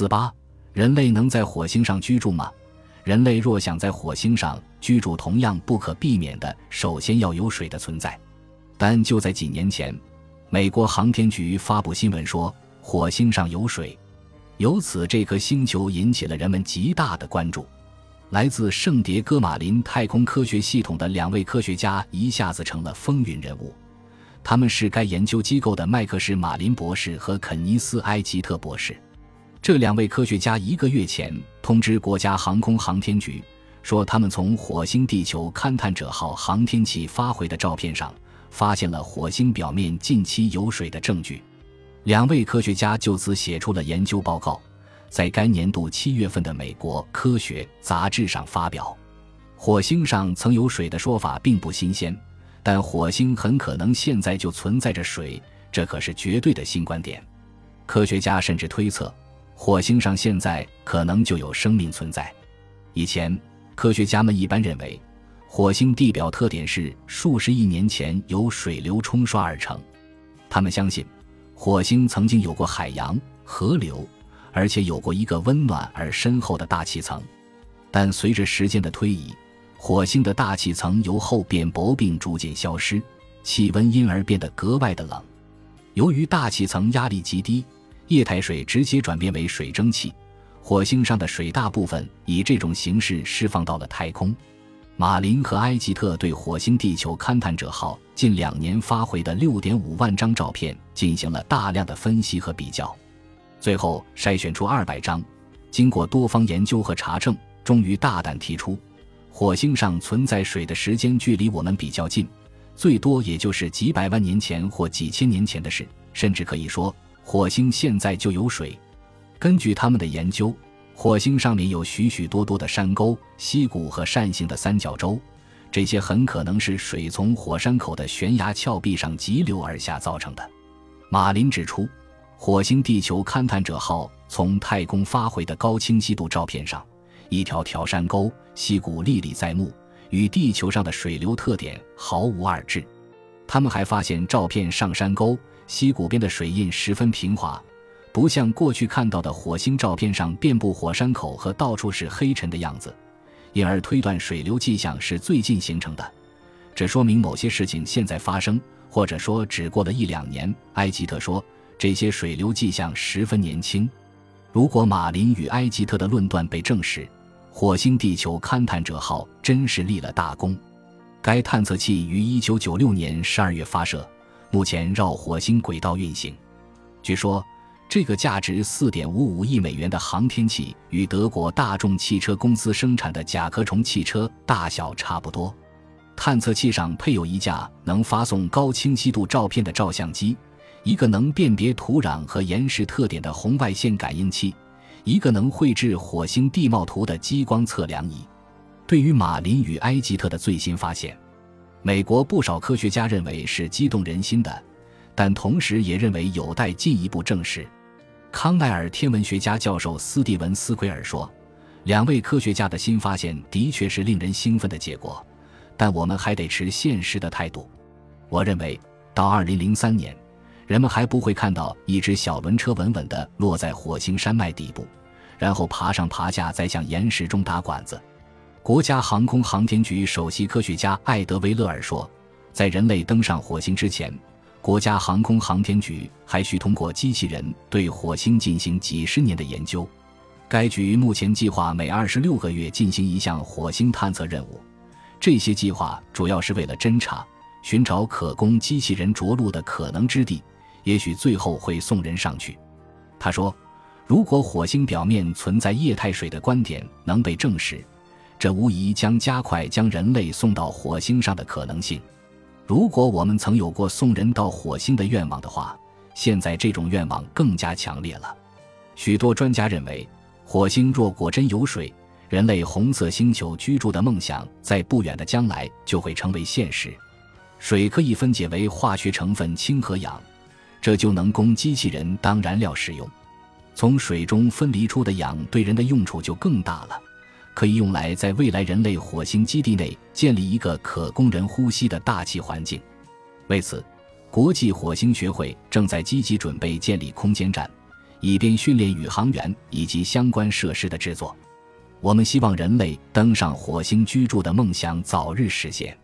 四八，人类能在火星上居住吗？人类若想在火星上居住，同样不可避免的，首先要有水的存在。但就在几年前，美国航天局发布新闻说，火星上有水，由此这颗星球引起了人们极大的关注。来自圣迭戈马林太空科学系统的两位科学家一下子成了风云人物，他们是该研究机构的麦克什马林博士和肯尼斯埃吉特博士。这两位科学家一个月前通知国家航空航天局，说他们从火星地球勘探者号航天器发回的照片上发现了火星表面近期有水的证据。两位科学家就此写出了研究报告，在该年度七月份的《美国科学》杂志上发表。火星上曾有水的说法并不新鲜，但火星很可能现在就存在着水，这可是绝对的新观点。科学家甚至推测。火星上现在可能就有生命存在。以前，科学家们一般认为，火星地表特点是数十亿年前由水流冲刷而成。他们相信，火星曾经有过海洋、河流，而且有过一个温暖而深厚的大气层。但随着时间的推移，火星的大气层由厚变薄并逐渐消失，气温因而变得格外的冷。由于大气层压力极低。液态水直接转变为水蒸气，火星上的水大部分以这种形式释放到了太空。马林和埃吉特对火星地球勘探者号近两年发回的六点五万张照片进行了大量的分析和比较，最后筛选出二百张。经过多方研究和查证，终于大胆提出，火星上存在水的时间距离我们比较近，最多也就是几百万年前或几千年前的事，甚至可以说。火星现在就有水，根据他们的研究，火星上面有许许多多的山沟、溪谷和扇形的三角洲，这些很可能是水从火山口的悬崖峭壁上急流而下造成的。马林指出，火星地球勘探者号从太空发回的高清晰度照片上，一条条山沟、溪谷历历在目，与地球上的水流特点毫无二致。他们还发现，照片上山沟。溪谷边的水印十分平滑，不像过去看到的火星照片上遍布火山口和到处是黑尘的样子，因而推断水流迹象是最近形成的。这说明某些事情现在发生，或者说只过了一两年。埃吉特说，这些水流迹象十分年轻。如果马林与埃吉特的论断被证实，火星地球勘探者号真是立了大功。该探测器于1996年12月发射。目前绕火星轨道运行，据说这个价值四点五五亿美元的航天器与德国大众汽车公司生产的甲壳虫汽车大小差不多。探测器上配有一架能发送高清晰度照片的照相机，一个能辨别土壤和岩石特点的红外线感应器，一个能绘制火星地貌图的激光测量仪。对于马林与埃吉特的最新发现。美国不少科学家认为是激动人心的，但同时也认为有待进一步证实。康奈尔天文学家教授斯蒂文斯奎尔说：“两位科学家的新发现的确是令人兴奋的结果，但我们还得持现实的态度。我认为，到2003年，人们还不会看到一只小轮车稳稳地落在火星山脉底部，然后爬上爬下，再向岩石中打管子。”国家航空航天局首席科学家艾德维勒尔说：“在人类登上火星之前，国家航空航天局还需通过机器人对火星进行几十年的研究。该局目前计划每二十六个月进行一项火星探测任务，这些计划主要是为了侦察、寻找可供机器人着陆的可能之地，也许最后会送人上去。”他说：“如果火星表面存在液态水的观点能被证实。”这无疑将加快将人类送到火星上的可能性。如果我们曾有过送人到火星的愿望的话，现在这种愿望更加强烈了。许多专家认为，火星若果真有水，人类红色星球居住的梦想在不远的将来就会成为现实。水可以分解为化学成分氢和氧，这就能供机器人当燃料使用。从水中分离出的氧对人的用处就更大了。可以用来在未来人类火星基地内建立一个可供人呼吸的大气环境。为此，国际火星学会正在积极准备建立空间站，以便训练宇航员以及相关设施的制作。我们希望人类登上火星居住的梦想早日实现。